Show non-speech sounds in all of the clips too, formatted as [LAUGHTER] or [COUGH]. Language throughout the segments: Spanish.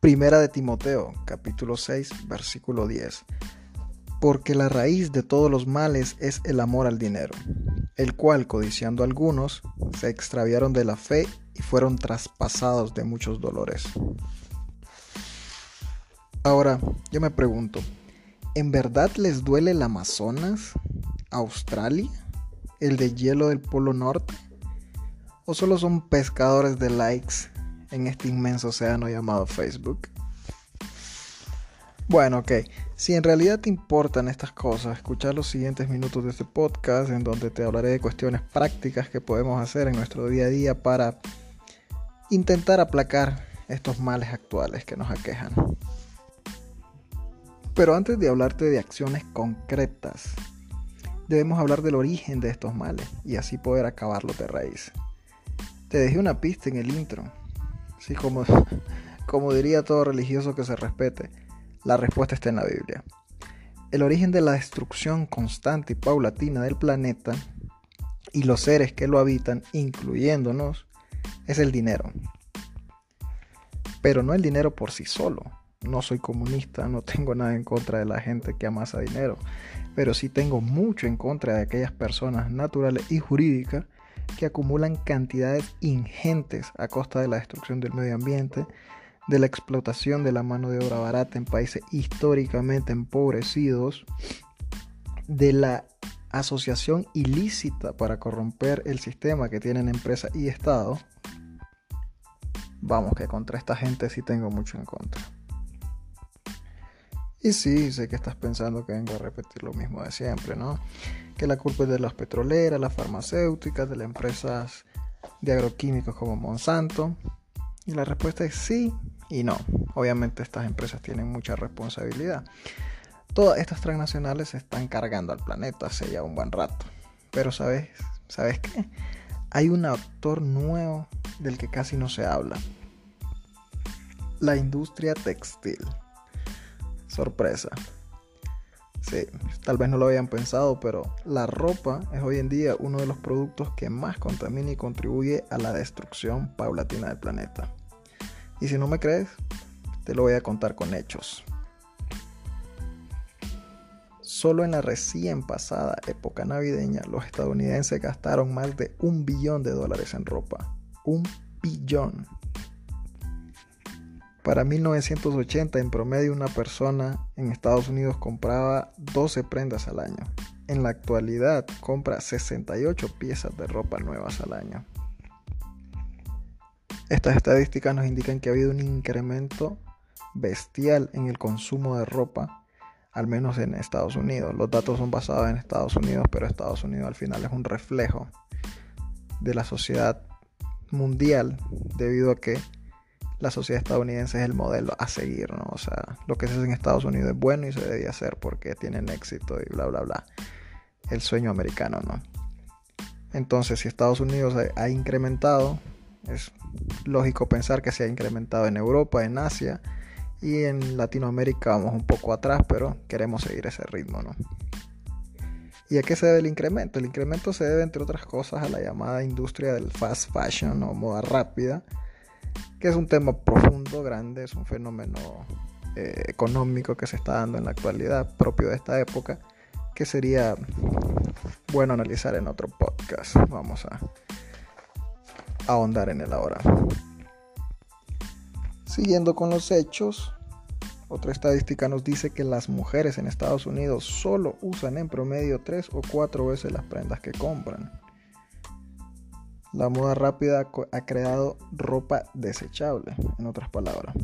Primera de Timoteo, capítulo 6, versículo 10. Porque la raíz de todos los males es el amor al dinero, el cual, codiciando algunos, se extraviaron de la fe y fueron traspasados de muchos dolores. Ahora, yo me pregunto, ¿en verdad les duele el Amazonas, Australia, el de hielo del Polo Norte? ¿O solo son pescadores de likes en este inmenso océano llamado Facebook? Bueno, ok. Si en realidad te importan estas cosas, escuchar los siguientes minutos de este podcast en donde te hablaré de cuestiones prácticas que podemos hacer en nuestro día a día para intentar aplacar estos males actuales que nos aquejan. Pero antes de hablarte de acciones concretas, debemos hablar del origen de estos males y así poder acabarlos de raíz. Te dejé una pista en el intro. Sí, como, [LAUGHS] como diría todo religioso que se respete, la respuesta está en la Biblia. El origen de la destrucción constante y paulatina del planeta y los seres que lo habitan, incluyéndonos, es el dinero. Pero no el dinero por sí solo. No soy comunista, no tengo nada en contra de la gente que amasa dinero, pero sí tengo mucho en contra de aquellas personas naturales y jurídicas que acumulan cantidades ingentes a costa de la destrucción del medio ambiente, de la explotación de la mano de obra barata en países históricamente empobrecidos, de la asociación ilícita para corromper el sistema que tienen empresas y Estado. Vamos, que contra esta gente sí tengo mucho en contra. Y sí, sé que estás pensando que vengo a repetir lo mismo de siempre, ¿no? Que la culpa es de las petroleras, las farmacéuticas, de las empresas de agroquímicos como Monsanto. Y la respuesta es sí y no. Obviamente estas empresas tienen mucha responsabilidad. Todas estas transnacionales se están cargando al planeta hace ya un buen rato. Pero ¿sabes? ¿Sabes qué? Hay un actor nuevo del que casi no se habla. La industria textil sorpresa. Sí, tal vez no lo habían pensado, pero la ropa es hoy en día uno de los productos que más contamina y contribuye a la destrucción paulatina del planeta. Y si no me crees, te lo voy a contar con hechos. Solo en la recién pasada época navideña, los estadounidenses gastaron más de un billón de dólares en ropa. Un billón. Para 1980 en promedio una persona en Estados Unidos compraba 12 prendas al año. En la actualidad compra 68 piezas de ropa nuevas al año. Estas estadísticas nos indican que ha habido un incremento bestial en el consumo de ropa, al menos en Estados Unidos. Los datos son basados en Estados Unidos, pero Estados Unidos al final es un reflejo de la sociedad mundial debido a que la sociedad estadounidense es el modelo a seguir, ¿no? O sea, lo que se hace en Estados Unidos es bueno y se debe hacer porque tienen éxito y bla, bla, bla. El sueño americano, ¿no? Entonces, si Estados Unidos ha, incrementado, es lógico pensar que se ha incrementado en Europa, en Asia y en Latinoamérica vamos un poco atrás, pero queremos seguir ese ritmo, ¿no? ¿Y a qué se debe el incremento? El incremento se debe, entre otras cosas, a la llamada industria del fast fashion o moda rápida, que es un tema profundo, grande, es un fenómeno eh, económico que se está dando en la actualidad, propio de esta época, que sería bueno analizar en otro podcast. Vamos a ahondar en él ahora. Siguiendo con los hechos, otra estadística nos dice que las mujeres en Estados Unidos solo usan en promedio tres o cuatro veces las prendas que compran. La moda rápida ha creado ropa desechable, en otras palabras.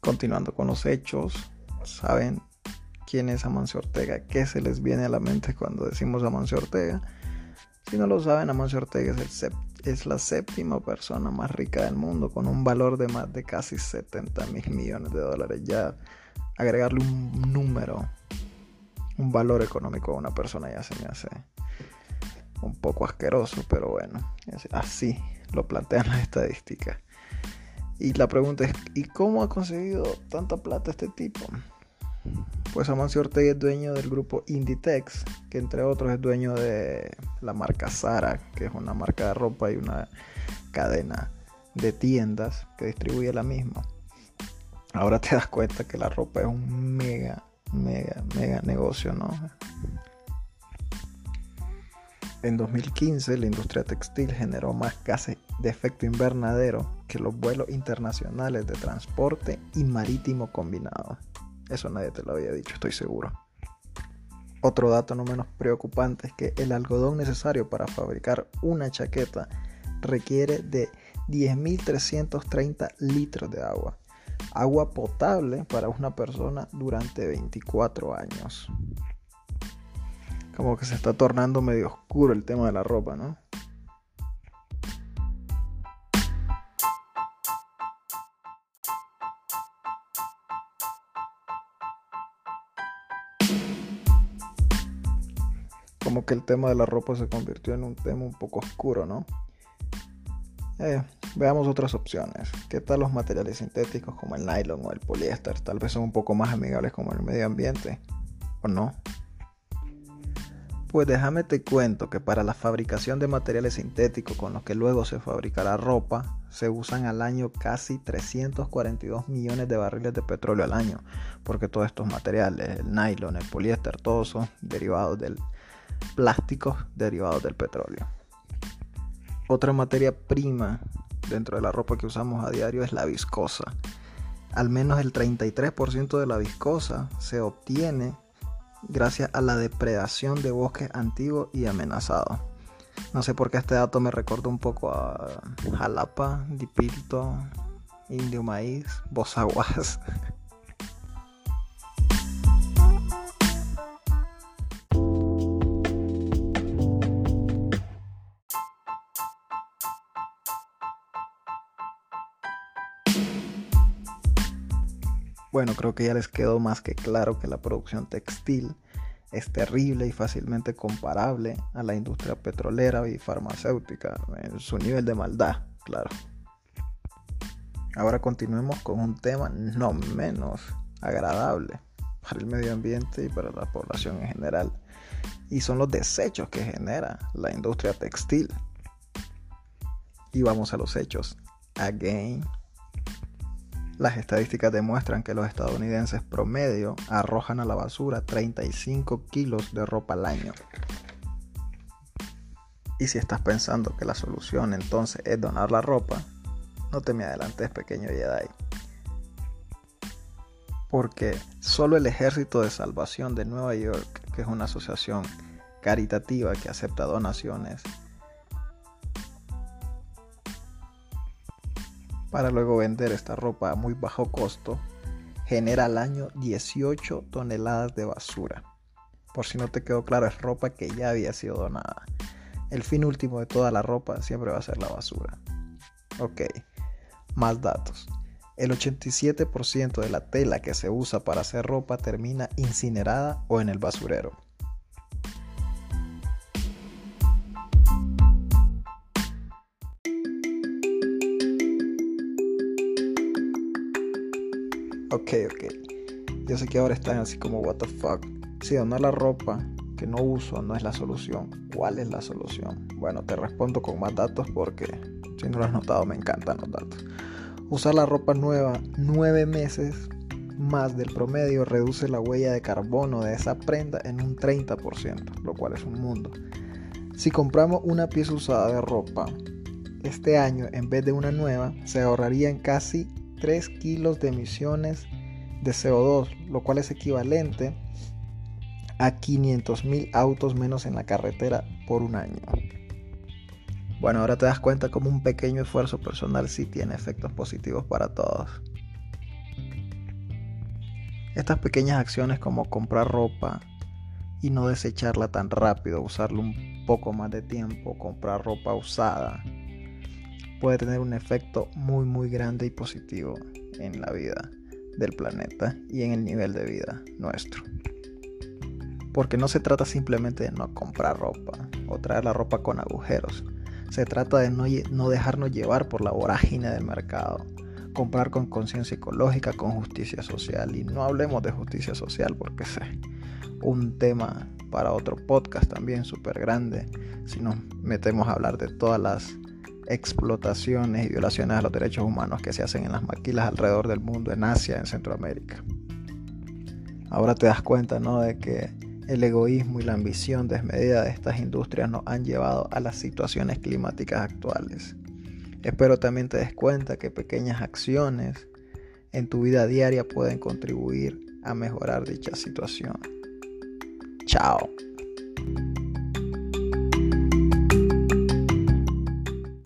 Continuando con los hechos, ¿saben quién es Amancio Ortega? ¿Qué se les viene a la mente cuando decimos Amancio Ortega? Si no lo saben, Amancio Ortega es, el es la séptima persona más rica del mundo, con un valor de más de casi 70 mil millones de dólares. Ya agregarle un número, un valor económico a una persona ya se me hace un poco asqueroso, pero bueno, así lo plantean las estadísticas. Y la pregunta es, ¿y cómo ha conseguido tanta plata este tipo? Pues Amancio Ortega es dueño del grupo Inditex, que entre otros es dueño de la marca Zara, que es una marca de ropa y una cadena de tiendas que distribuye la misma. Ahora te das cuenta que la ropa es un mega, mega, mega negocio, ¿no? En 2015 la industria textil generó más gases de efecto invernadero que los vuelos internacionales de transporte y marítimo combinados. Eso nadie te lo había dicho, estoy seguro. Otro dato no menos preocupante es que el algodón necesario para fabricar una chaqueta requiere de 10.330 litros de agua. Agua potable para una persona durante 24 años. Como que se está tornando medio oscuro el tema de la ropa, ¿no? Como que el tema de la ropa se convirtió en un tema un poco oscuro, ¿no? Eh, veamos otras opciones. ¿Qué tal los materiales sintéticos como el nylon o el poliéster? Tal vez son un poco más amigables como el medio ambiente, ¿o no? Pues déjame te cuento que para la fabricación de materiales sintéticos con los que luego se fabricará ropa, se usan al año casi 342 millones de barriles de petróleo al año, porque todos estos materiales, el nylon, el poliéster, todos son derivados del plásticos derivados del petróleo. Otra materia prima dentro de la ropa que usamos a diario es la viscosa. Al menos el 33% de la viscosa se obtiene gracias a la depredación de bosques antiguos y amenazados. No sé por qué este dato me recuerda un poco a Jalapa, Dipilto, Indio Maíz, Bozaguas. [LAUGHS] Bueno, creo que ya les quedó más que claro que la producción textil es terrible y fácilmente comparable a la industria petrolera y farmacéutica en su nivel de maldad, claro. Ahora continuemos con un tema no menos agradable para el medio ambiente y para la población en general. Y son los desechos que genera la industria textil. Y vamos a los hechos. Again. Las estadísticas demuestran que los estadounidenses promedio arrojan a la basura 35 kilos de ropa al año. Y si estás pensando que la solución entonces es donar la ropa, no te me adelantes pequeño Jedi. Porque solo el Ejército de Salvación de Nueva York, que es una asociación caritativa que acepta donaciones, para luego vender esta ropa a muy bajo costo, genera al año 18 toneladas de basura. Por si no te quedó claro, es ropa que ya había sido donada. El fin último de toda la ropa siempre va a ser la basura. Ok, más datos. El 87% de la tela que se usa para hacer ropa termina incinerada o en el basurero. Ok, ok. Yo sé que ahora están así como, what the fuck. Si donar la ropa que no uso no es la solución, ¿cuál es la solución? Bueno, te respondo con más datos porque si no lo has notado, me encantan los datos. Usar la ropa nueva nueve meses más del promedio reduce la huella de carbono de esa prenda en un 30%, lo cual es un mundo. Si compramos una pieza usada de ropa este año en vez de una nueva, se ahorrarían casi 3 kilos de emisiones de CO2, lo cual es equivalente a 500 mil autos menos en la carretera por un año. Bueno, ahora te das cuenta como un pequeño esfuerzo personal sí tiene efectos positivos para todos. Estas pequeñas acciones como comprar ropa y no desecharla tan rápido, usarla un poco más de tiempo, comprar ropa usada, puede tener un efecto muy muy grande y positivo en la vida del planeta y en el nivel de vida nuestro. Porque no se trata simplemente de no comprar ropa o traer la ropa con agujeros. Se trata de no, no dejarnos llevar por la vorágine del mercado. comprar con conciencia ecológica, con justicia social. Y no hablemos de justicia social porque es un tema para otro podcast también súper grande. Si nos metemos a hablar de todas las explotaciones y violaciones a los derechos humanos que se hacen en las maquilas alrededor del mundo, en Asia, en Centroamérica. Ahora te das cuenta, ¿no? De que el egoísmo y la ambición desmedida de estas industrias nos han llevado a las situaciones climáticas actuales. Espero también te des cuenta que pequeñas acciones en tu vida diaria pueden contribuir a mejorar dicha situación. Chao.